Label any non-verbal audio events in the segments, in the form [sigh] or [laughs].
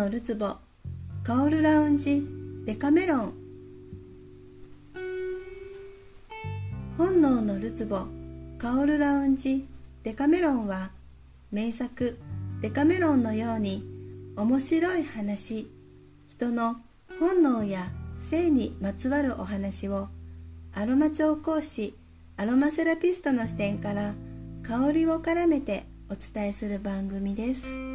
のるつぼ香るラウンジ。デカメロン。本能のるつぼ香るラウンジ。デカメロンは名作。デカメロンのように面白い話。人の本能や性にまつわるお話をアロマ調香師アロマセラピストの視点から香りを絡めてお伝えする番組です。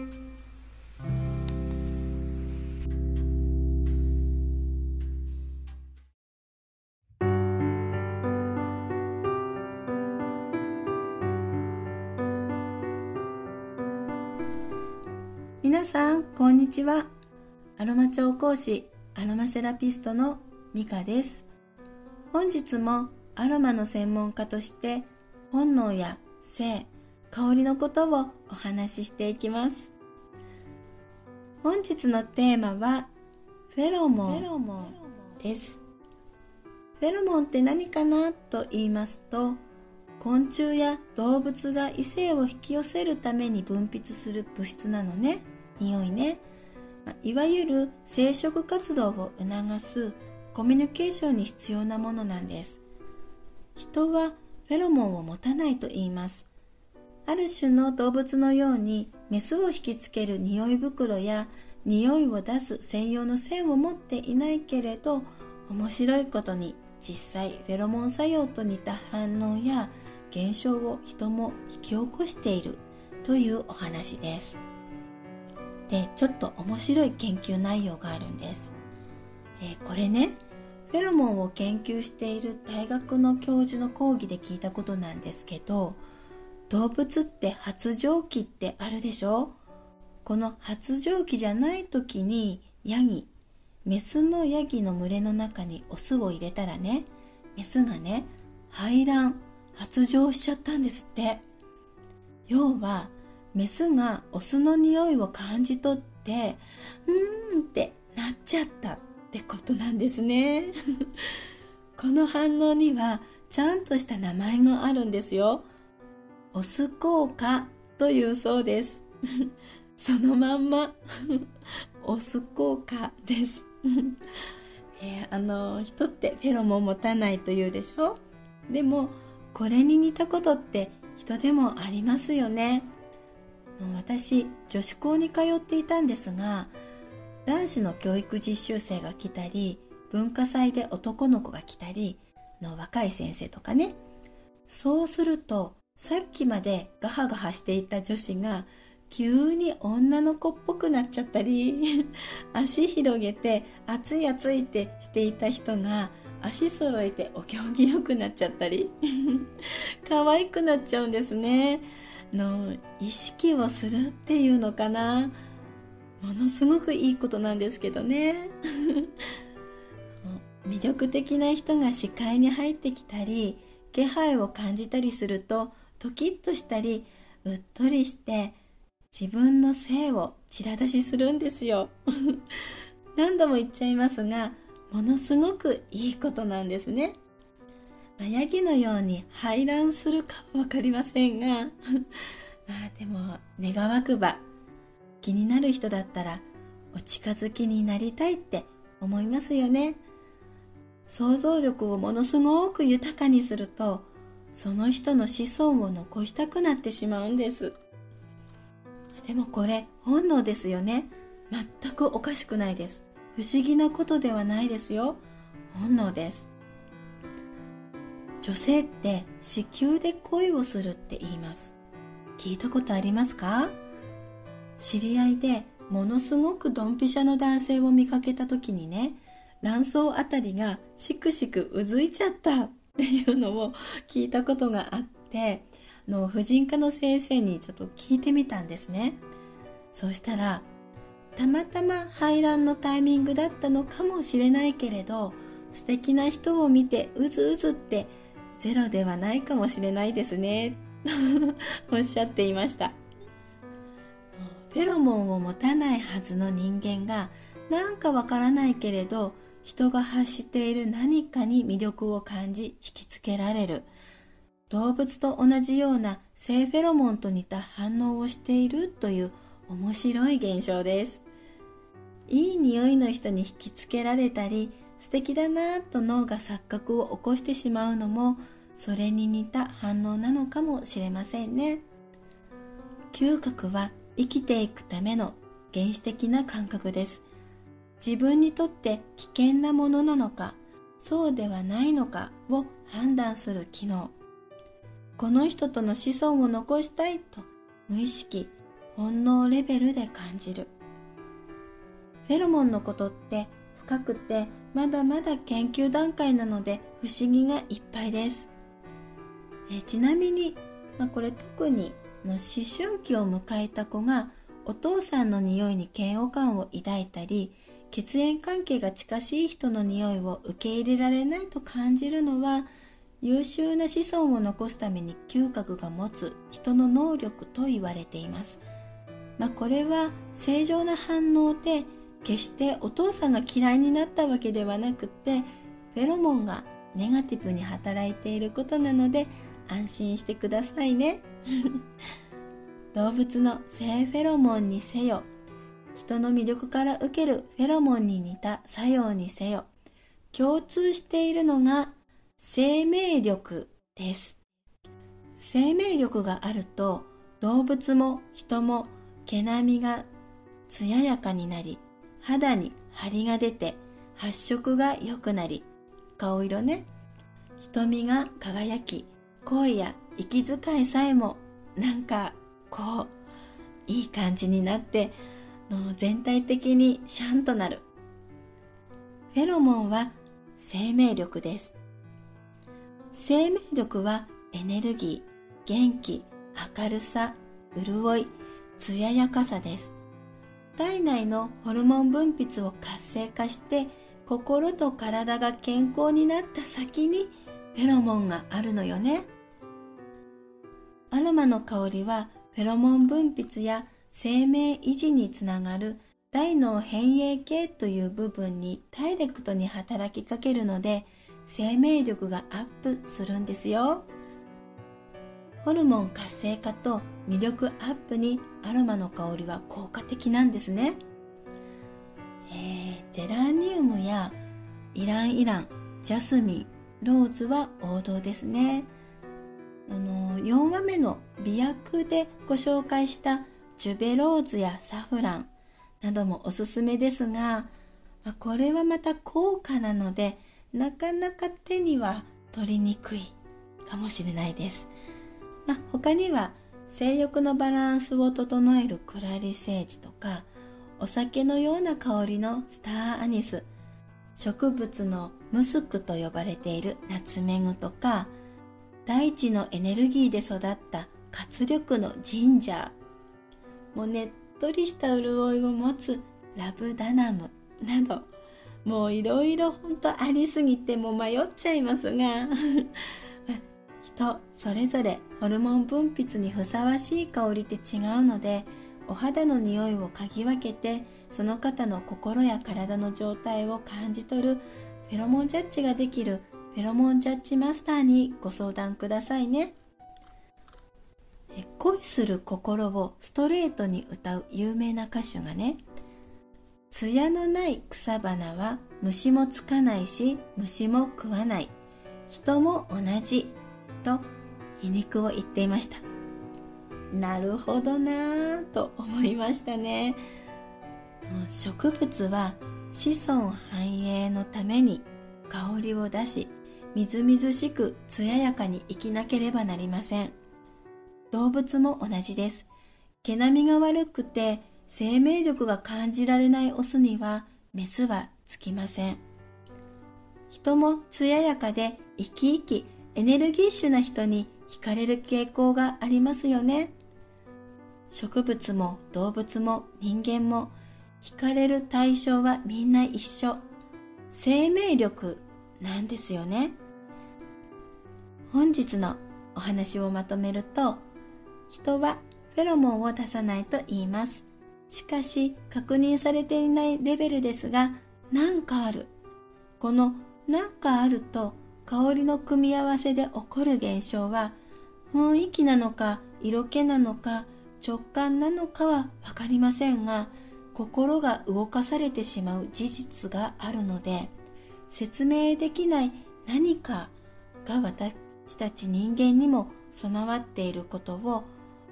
皆さんこんにちは。アロマ調香師アロマセラピストのミカです。本日もアロマの専門家として本能や性香りのことをお話ししていきます。本日のテーマはフェロモンです。フェロモンって何かなと言いますと昆虫や動物が異性を引き寄せるために分泌する物質なのね。匂いね。いわゆる生殖活動を促すコミュニケーションに必要なものなんです。人はフェロモンを持たないと言います。ある種の動物のようにメスを引きつける匂い袋や匂いを出す専用の線を持っていないけれど面白いことに実際フェロモン作用と似た反応や現象を人も引き起こしているというお話です。でちょっと面白い研究内容があるんです、えー、これねフェロモンを研究している大学の教授の講義で聞いたことなんですけど動物って発情期ってあるでしょ？この発情期じゃない時にヤギメスのヤギの群れの中にオスを入れたらねメスがね排卵発情しちゃったんですって。要はメスがオスの匂いを感じ取ってうーんってなっちゃったってことなんですね。[laughs] この反応にはちゃんとした名前があるんですよ。オス効果というそうです。[laughs] そのまんま。[laughs] オス効果です。えー、あの人ってフェロモン持たないというでしょ？でもこれに似たことって人でもありますよね。私女子校に通っていたんですが男子の教育実習生が来たり文化祭で男の子が来たりの若い先生とかね。そうするとさっきまでガハガハしていた女子が急に女の子っぽくなっちゃったり [laughs] 足広げて熱い熱いってしていた人が足揃えてお行儀よくなっちゃったり [laughs] 可愛くなっちゃうんですね。の意識をするっていうのかな？ものすごくいいことなんですけどね。[laughs] 魅力的な人が視界に入ってきたり気配を感じたりするとドキッとしたりうっとりして自分の性をち出しするんですよ。[laughs] 何度も言っちゃいますがものすごくいいことなんですね。ヤギのように排卵するかは分かりませんが [laughs] まあでも願わくば気になる人だったらお近づきになりたいって思いますよね。想像力をものすごく豊かにするとその人の子孫を残したくなってしまうんです。でもこれ本能ですよね。全くおかしくないです。不思議なことではないですよ。本能です。女性って子宮で恋をするって言います。聞いたことありますか？知り合いでものすごくドンピシャの男性を見かけた時にね卵巣あたりがしくしくうずいちゃったっていうのを聞いたことがあっての婦人科の先生にちょっと聞いてみたんですね。そしたらたまたま排卵のタイミングだったのかもしれないけれど素敵な人を見てうずうずってゼロではないかもしれないですね。[laughs] おっしゃっていました。フェロモンを持たないはずの人間がなんかわからないけれど人が発している何かに魅力を感じ引きつけられる。動物と同じような性フェロモンと似た反応をしているという面白い現象です。いい匂いの人に引きつけられたり素敵だなと脳が錯覚を起こしてしまうのもそれに似た反応なのかもしれませんね。嗅覚は生きていくための原始的な感覚です。自分にとって危険なものなのかそうではないのかを判断する機能。この人との子孫を残したいと無意識本能レベルで感じる。フェロモンのことって深くてまだまだ研究段階なので不思議がいっぱいですえちなみに、まあ、これ特にの思春期を迎えた子がお父さんの匂いに嫌悪感を抱いたり血縁関係が近しい人の匂いを受け入れられないと感じるのは優秀な子孫を残すために嗅覚が持つ人の能力と言われています。まあ、これは正常な反応で決してお父さんが嫌いになったわけではなくてフェロモンがネガティブに働いていることなので安心してくださいね。[laughs] 動物の性フェロモンにせよ人の魅力から受けるフェロモンに似た作用にせよ共通しているのが生命力です。生命力があると動物も人も毛並みが艶やかになり肌に張りが出て発色が良くなり顔色ね瞳が輝き声や息遣いさえもなんかこういい感じになっての全体的にシャンとなる。フェロモンは生命力です。生命力はエネルギー元気明るさ潤い艶やかさです。体内のホルモン分泌を活性化して心と体が健康になった先にフェロモンがあるのよね。アロマの香りはフェロモン分泌や生命維持につながる大脳変影系という部分にダイレクトに働きかけるので生命力がアップするんですよ。ホルモン活性化と魅力アップにアロマの香りは効果的なんですね、えー、ゼラニウムやイランイランジャスミンローズは王道ですね。あの4話目の美薬でご紹介したジュベローズやサフランなどもおすすめですがこれはまた高価なのでなかなか手には取りにくいかもしれないです、まあ、他には性欲のバランスを整えるクラリセージとかお酒のような香りのスターアニス植物のムスクと呼ばれているナツメグとか大地のエネルギーで育った活力のジンジャーもうねっとりした潤いを持つラブダナムなどもういろいろ本当ありすぎても迷っちゃいますが人それぞれホルモン分泌にふさわしい香りって違うのでお肌の匂いを嗅ぎ分けてその方の心や体の状態を感じ取るフェロモンジャッジができるフェロモンジャッジマスターにご相談くださいね。恋する心をストレートに歌う有名な歌手がね艶のない草花は虫もつかないし虫も食わない。人も同じ。と皮肉を言っていましたなるほどなぁと思いましたね植物は子孫繁栄のために香りを出しみずみずしく艶やかに生きなければなりません。動物も同じです。毛並みが悪くて生命力が感じられないオスにはメスはつきません。人も艶やかで生き生きエネルギッシュな人に惹かれる傾向がありますよね。植物も動物も人間も惹かれる対象はみんな一緒。生命力なんですよね。本日のお話をまとめると人はフェロモンを出さないと言いますしかし確認されていないレベルですが何かあるこの何かあると香りの組み合わせで起こる現象は雰囲気なのか色気なのか直感なのかは分かりませんが心が動かされてしまう事実があるので説明できない何かが私たち人間にも備わっていることを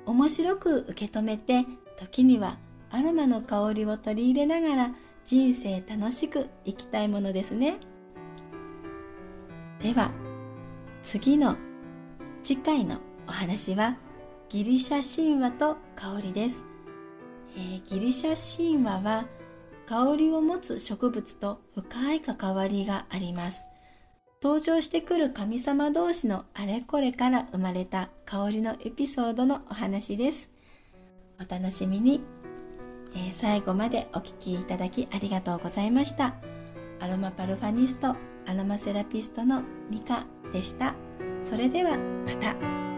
面白く受け止めて時にはアロマの香りを取り入れながら人生楽しく生きたいものですね。では次の次回のお話はギリシャ神話と香りです、えー、ギリシャ神話は香りを持つ植物と深い関わりがあります登場してくる神様同士のあれこれから生まれた香りのエピソードのお話です。お楽しみに、えー、最後までお聴きいただきありがとうございました。アロマパルファニスト、アロマセラピストのミカでした。それではまた。